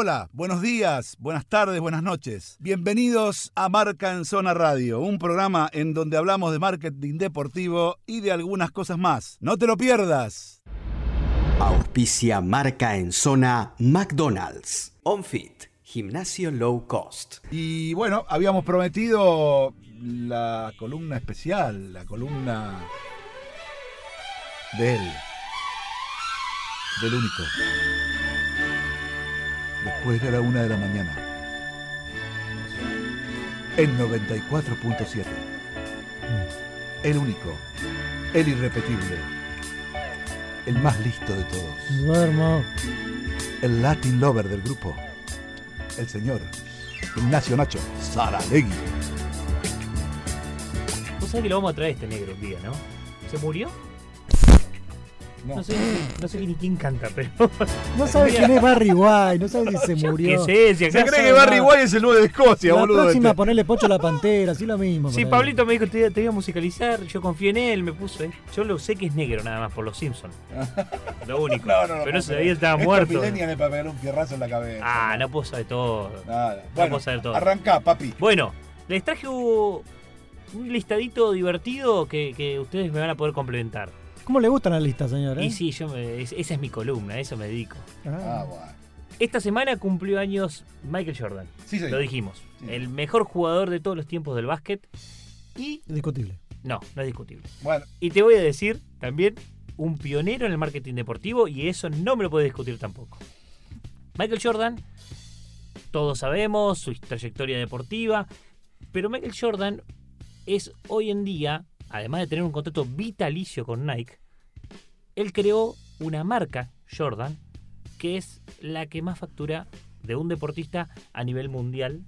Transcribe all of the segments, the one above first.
Hola, buenos días, buenas tardes, buenas noches. Bienvenidos a Marca en Zona Radio, un programa en donde hablamos de marketing deportivo y de algunas cosas más. No te lo pierdas. Auspicia Marca en Zona McDonald's. OnFit, gimnasio low cost. Y bueno, habíamos prometido la columna especial, la columna de él, del único. Después de la una de la mañana. En 94.7. El único, el irrepetible, el más listo de todos. Duermo. El Latin lover del grupo. El señor Ignacio Nacho Saralegui. Vos sabés que lo vamos a traer este negro un día, ¿no? ¿Se murió? No. No sé, no sé ni quién canta, pero. No sabes quién es Barry White, no sabes si se murió. qué sé, si Se cree que Barry. White es el nuevo de Escocia, La boludo. próxima este. ponerle Pocho a la Pantera, así lo mismo. Sí. Pablito me dijo te, te iba a musicalizar, yo confié en él, me puso, ¿eh? Yo lo sé que es negro nada más por los Simpsons. Lo único. No, no, no. pero no sabía estaba creer. muerto. Para pegar un fierrazo en la cabeza. Ah, no puedo saber todo. Nada. Bueno, puedo saber todo. arrancá, papi. Bueno, les traje un un listadito divertido que, que ustedes me van a poder complementar. ¿Cómo le gustan las listas, señor? eh? Y sí, yo me- es- esa es mi columna, a eso me dedico. Ah, Ah, bueno. Esta semana cumplió años Michael Jordan. Sí, sí. Lo dijimos. Sí. El mejor jugador de todos los tiempos del básquet. Y discutible. no, no es discutible. Bueno, Y te voy a decir también un pionero en el marketing deportivo y eso no me lo puede discutir tampoco. Michael Jordan, todos sabemos su trayectoria deportiva, pero Michael Jordan es hoy en día, además de tener un contrato vitalicio con Nike, él creó una marca, Jordan, que es la que más factura de un deportista a nivel mundial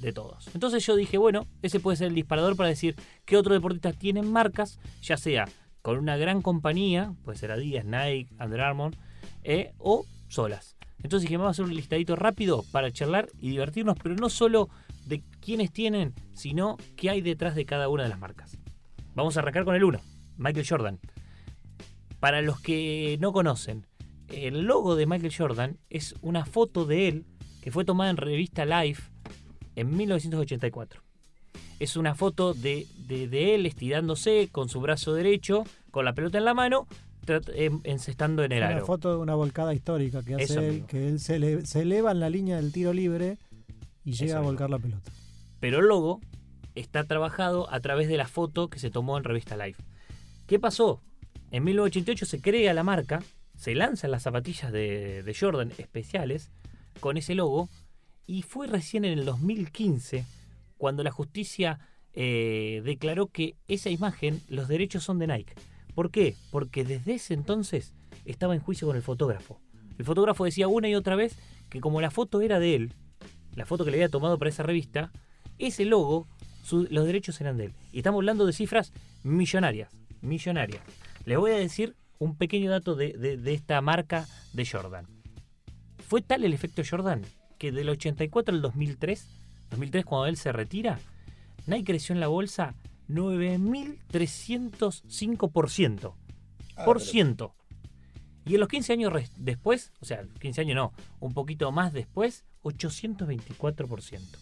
de todos. Entonces yo dije, bueno, ese puede ser el disparador para decir que otros deportistas tienen marcas, ya sea con una gran compañía, puede ser Adidas, Nike, Under Armour, eh, o solas. Entonces dije, vamos a hacer un listadito rápido para charlar y divertirnos, pero no solo de quiénes tienen, sino qué hay detrás de cada una de las marcas. Vamos a arrancar con el 1, Michael Jordan. Para los que no conocen, el logo de Michael Jordan es una foto de él que fue tomada en revista Life en 1984. Es una foto de, de- de él estirándose con su brazo derecho, con la pelota en la mano, em- encestando en el Una aro. foto de una volcada histórica que Eso hace él, mismo. que él se, ele- se eleva en la línea del tiro libre y llega Eso a mismo. volcar la pelota. Pero el logo está trabajado a través de la foto que se tomó en revista Life. ¿Qué pasó? En 1988 se crea la marca, se lanzan las zapatillas de, Jordan especiales con ese logo y fue recién en el 2015 cuando la justicia eh, declaró que esa imagen, los derechos son de Nike. ¿Por qué? Porque desde ese entonces estaba en juicio con el fotógrafo. El fotógrafo decía una y otra vez que como la foto era de él, la foto que le había tomado para esa revista, ese logo, su- los derechos eran de él. Y estamos hablando de cifras millonarias, millonarias. Les voy a decir un pequeño dato de, de- de esta marca de Jordan. Fue tal el efecto Jordan que del 84 al 2003, 2003 cuando él se retira, Nike creció en la bolsa 9.305%. Ah, Por pero- ciento. Y en los 15 años después, o sea, 15 años no, un poquito más después, 824%.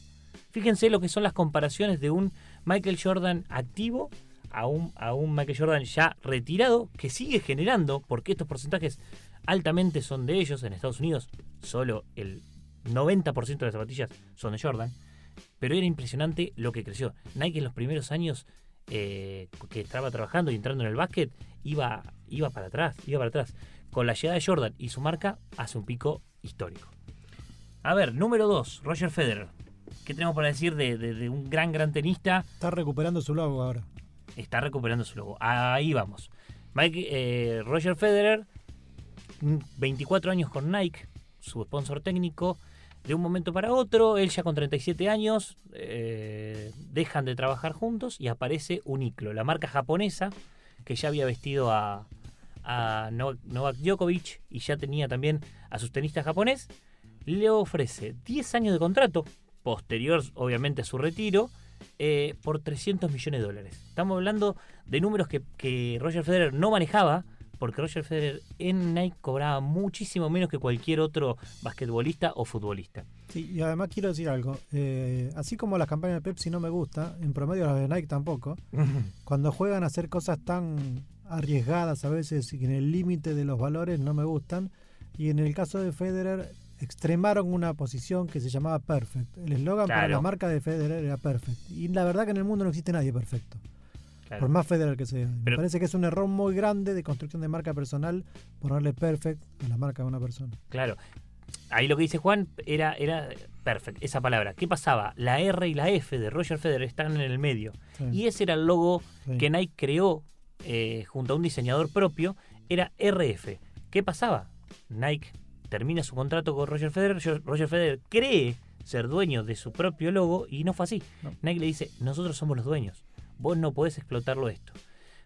Fíjense lo que son las comparaciones de un Michael Jordan activo a un, a un Michael Jordan ya retirado que sigue generando, porque estos porcentajes altamente son de ellos. En Estados Unidos, solo el 90% de las zapatillas son de Jordan. Pero era impresionante lo que creció. Nike en los primeros años eh, que estaba trabajando y entrando en el básquet, iba, iba para atrás, iba para atrás. Con la llegada de Jordan y su marca, hace un pico histórico. A ver, número 2, Roger Federer. ¿Qué tenemos para decir de, de- de un gran, gran tenista? Está recuperando su logo ahora. Está recuperando su logo. Ahí vamos. Mike, eh, Roger Federer, mm, 24 años con Nike, su sponsor técnico. De un momento para otro, él ya con 37 años, eh, dejan de trabajar juntos y aparece Uniqlo, la marca japonesa que ya había vestido a, a No- Novak Djokovic y ya tenía también a sus tenistas japonés. Le ofrece 10 años de contrato, posterior obviamente a su retiro, eh, por 300 millones de dólares. Estamos hablando de números que, que Roger Federer no manejaba porque Roger Federer en Nike cobraba muchísimo menos que cualquier otro basquetbolista o futbolista. Sí, y además quiero decir algo. eh, así como las campañas de Pepsi no me gusta, en promedio las de Nike tampoco, cuando juegan a hacer cosas tan arriesgadas a veces y en el límite de los valores no me gustan. Y en el caso de Federer, extremaron una posición que se llamaba Perfect. El eslogan para la marca de Federer era Perfect. Y la verdad que en el mundo no existe nadie perfecto. Claro. Por más Federer que sea. Pero- Me parece que es un error muy grande de construcción de marca personal ponerle Perfect a la marca de una persona. Claro. Ahí lo que dice Juan era, era perfecto, esa palabra. ¿Qué pasaba? La R y la F de Roger Federer están en el medio. Sí, Y ese era el logo sí. que Nike creó eh, junto a un diseñador propio, era RF. ¿Qué pasaba? Nike termina su contrato con Roger Federer, Roger Federer cree ser dueño de su propio logo y no fue así. No. Nike le dice, nosotros somos los dueños, vos no podés explotarlo esto.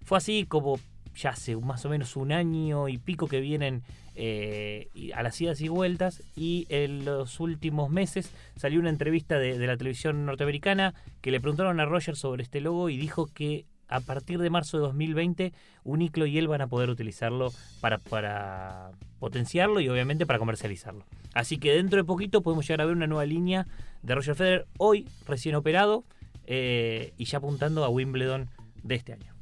Fue así como ya hace más o menos un año y pico que vienen eh, a las idas y vueltas y en los últimos meses salió una entrevista de, de la televisión norteamericana que le preguntaron a Roger sobre este logo y dijo que a partir de marzo de 2020 Uniclo y él van a poder utilizarlo para, para potenciarlo y obviamente para comercializarlo. Así que dentro de poquito podemos llegar a ver una nueva línea de Roger Federer hoy recién operado eh, y ya apuntando a Wimbledon de este año.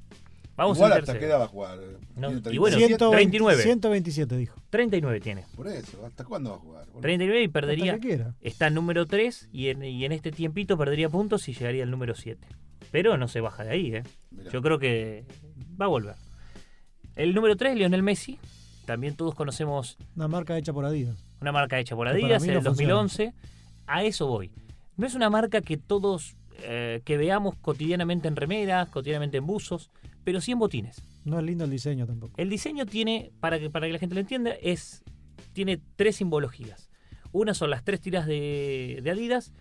Vamos Igual a hasta tercero. qué edad va a jugar. No, Tiene y bueno, 37. 120 39. 127 dijo. 39 tiene. Por eso, ¿hasta cuándo va a jugar? boludo? 39 y Hasta perdería. Está en número 3 y en, y en este tiempito perdería puntos y llegaría al número 7. Pero no se baja de ahí, ¿eh? Yo creo que va a volver. El número 3, Lionel Messi. También todos conocemos Una marca hecha por Adidas. una marca hecha por Adidas en no el 2011. A eso voy. No es una marca que todos eh, que veamos cotidianamente en remeras, cotidianamente en buzos, pero sí en botines. No es lindo el diseño tampoco. El diseño tiene, para que, para que la gente lo entienda, es tiene tres simbologías. Una son las tres tiras de, de Adidas,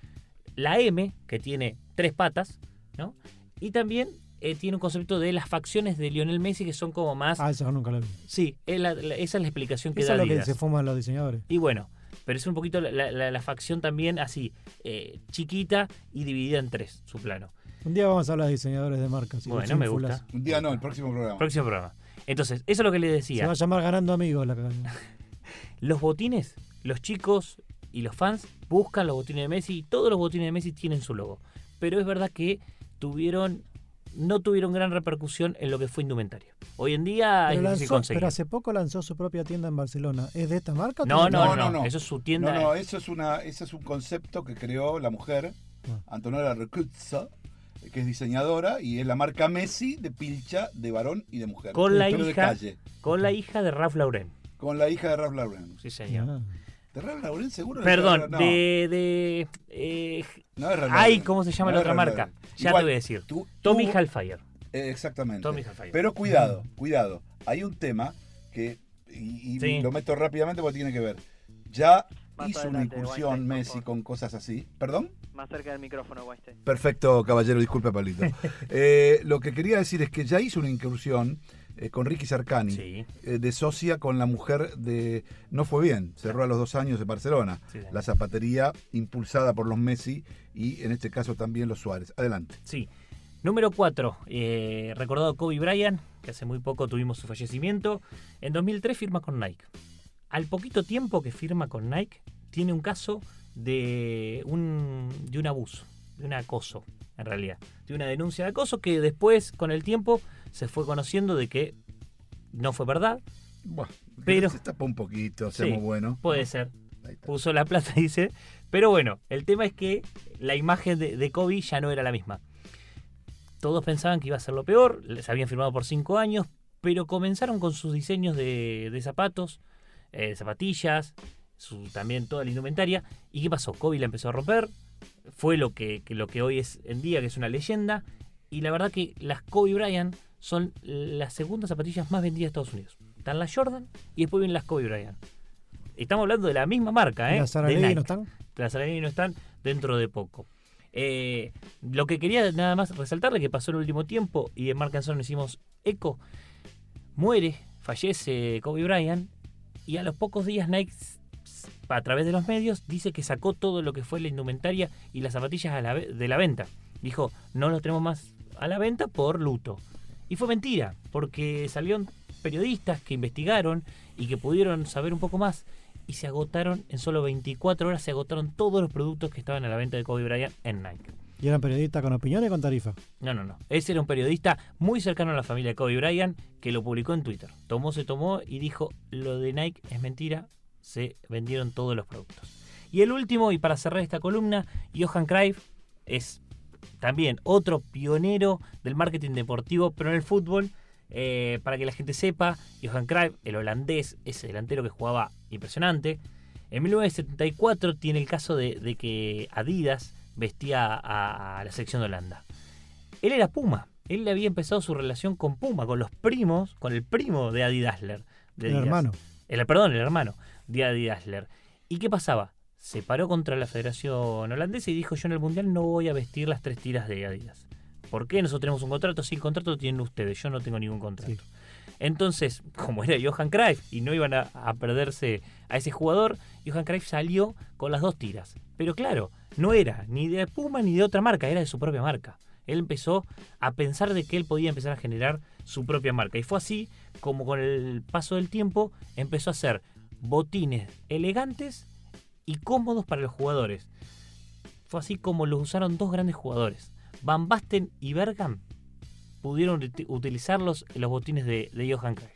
la M, que tiene tres patas, ¿no? Y también eh, tiene un concepto de las facciones de Lionel Messi que son como más... Ah, eso nunca lo vi. Sí, es la- la- esa es la explicación que Eso da es lo que se fuman los diseñadores. Y bueno, pero es un poquito la, la- la- la facción también así, eh, chiquita y dividida en tres, su plano. Un día vamos a hablar de diseñadores de marcas. Bueno, me gusta. Un día no, el próximo programa. Próximo programa. Entonces, eso es lo que le Se decía. va a llamar Ganando Amigos la. Los botines, los chicos y los fans buscan los botines de Messi y todos los botines de Messi tienen su logo. Pero es verdad que tuvieron no tuvieron gran repercusión en lo que fue indumentario. Hoy en día Pero, es difícil lanzó- conseguir. pero hace poco lanzó su propia tienda en Barcelona. ¿Es de esta marca? No, no, no, No, no, no. Eso es su tienda. No, no, eso es, una, eso es un concepto que creó la mujer, Ah. Antonella Recuzzo, que es diseñadora y es la marca Messi de pilcha de varón y de mujer. Con la pero de hija. calle. Con la hija de Ralph Lauren. Con la hija de Ralph Lauren. Sí, señor. Ah. ¿De Ralph Lauren seguro? Perdón, no, de. de eh, no es Ralph ay. ¿cómo se llama No la otra marca? Ya Igual, te voy a decir. tú- Tommy tú- Hilfiger. eh, exactamente. Tommy Hilfiger. Pero cuidado, cuidado. Hay un tema que, y, y Sí. lo meto rápidamente porque tiene que ver. Ya Más hizo adelante, una incursión Weinstein, Messi con cosas así. ¿Perdón? Más cerca del micrófono, Weinstein. Perfecto, caballero, disculpe, Pablito. Eh, lo que quería decir es que ya hizo una incursión eh, con Ricky Cercani, Sí. eh, de socia con la mujer de... No fue bien, cerró a los dos años de Barcelona. Sí. La zapatería impulsada por los Messi y en este caso también los Suárez. Adelante. Sí. Número 4. recordado Kobe Bryant, que hace muy poco tuvimos su fallecimiento. En 2003 firma con Nike. Al poquito tiempo que firma con Nike, tiene un caso de un, de un abuso, de un acoso, en realidad. De una denuncia de acoso que después, con el tiempo, se fue conociendo de que no fue verdad. Bueno, Pero- se tapa un poquito, Sí. seamos buenos. Puede ser. Puso la plata, dice. Pero bueno, el tema es que la imagen de, de Kobe ya no era la misma. Todos pensaban que iba a ser lo peor, les habían firmado por cinco años, pero comenzaron con sus diseños de, de zapatos, eh, zapatillas, su, también toda la indumentaria. ¿Y qué pasó? Kobe la empezó a romper, fue lo que, que lo que hoy es en día, que es una leyenda. Y la verdad que las Kobe Bryant son las segundas zapatillas más vendidas de Estados Unidos. Están las Jordan y después vienen las Kobe Bryant. Estamos hablando de la misma marca, ¿eh? ¿Las Nike. no están? Las Saralegui no están dentro de poco. Eh, lo que quería nada más resaltarle que pasó el último tiempo y en Marc Anson hicimos eco. Muere, fallece Kobe Bryant y a los pocos días Nike a través de los medios dice que sacó todo lo que fue la indumentaria y las zapatillas a la ve- de la venta. Dijo, no los tenemos más a la venta por luto. Y fue mentira, porque salieron periodistas que investigaron y que pudieron saber un poco más y se agotaron en solo 24 horas, se agotaron todos los productos que estaban a la venta de Kobe Bryant en Nike. ¿Y eran periodistas con opinión y con tarifa? No, no, no. Ese era un periodista muy cercano a la familia de Kobe Bryant que lo publicó en Twitter. Tomó, se tomó y dijo, lo de Nike es mentira, se vendieron todos los productos. Y el último, y para cerrar esta columna, Johan Cruyff es también otro pionero del marketing deportivo, pero en el fútbol. Eh, para que la gente sepa, Johan Cruyff, el holandés, ese delantero que jugaba impresionante, en 1974 tiene el caso de, que Adidas vestía a, la selección de Holanda. Él era Puma, él le había empezado su relación con Puma, con los primos, con el primo de Adidasler. De el hermano. El, perdón, el hermano de Adidasler. ¿Y qué pasaba? Se paró contra la Federación Holandesa y dijo yo en el Mundial no voy a vestir las tres tiras de Adidas. ¿Por qué? Nosotros tenemos un contrato, sí, el contrato lo tienen ustedes, yo no tengo ningún contrato. Entonces, como era Johan Cruyff y no iban a, perderse a ese jugador, Johan Cruyff salió con las dos tiras. Pero claro, no era ni de Puma ni de otra marca, era de su propia marca. Él empezó a pensar de que él podía empezar a generar su propia marca. Y fue así como con el paso del tiempo empezó a hacer botines elegantes y cómodos para los jugadores. Fue así como los usaron dos grandes jugadores. Van Basten y Bergam pudieron utilizarlos en los botines de, Johan Cruyff.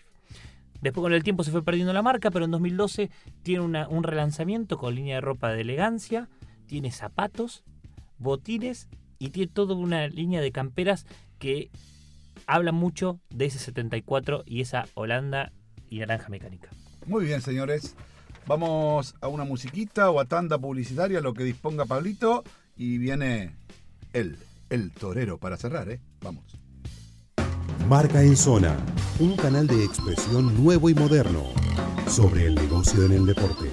Después con el tiempo se fue perdiendo la marca, pero en 2012 tiene un relanzamiento con línea de ropa de elegancia, tiene zapatos, botines y tiene toda una línea de camperas que habla mucho de ese 74 y esa Holanda y naranja mecánica. Muy bien, señores. Vamos a una musiquita o a tanda publicitaria, lo que disponga Pablito, y viene él el torero para cerrar, ¿eh? Vamos. Marca en Zona, un canal de expresión nuevo y moderno sobre el negocio en el deporte.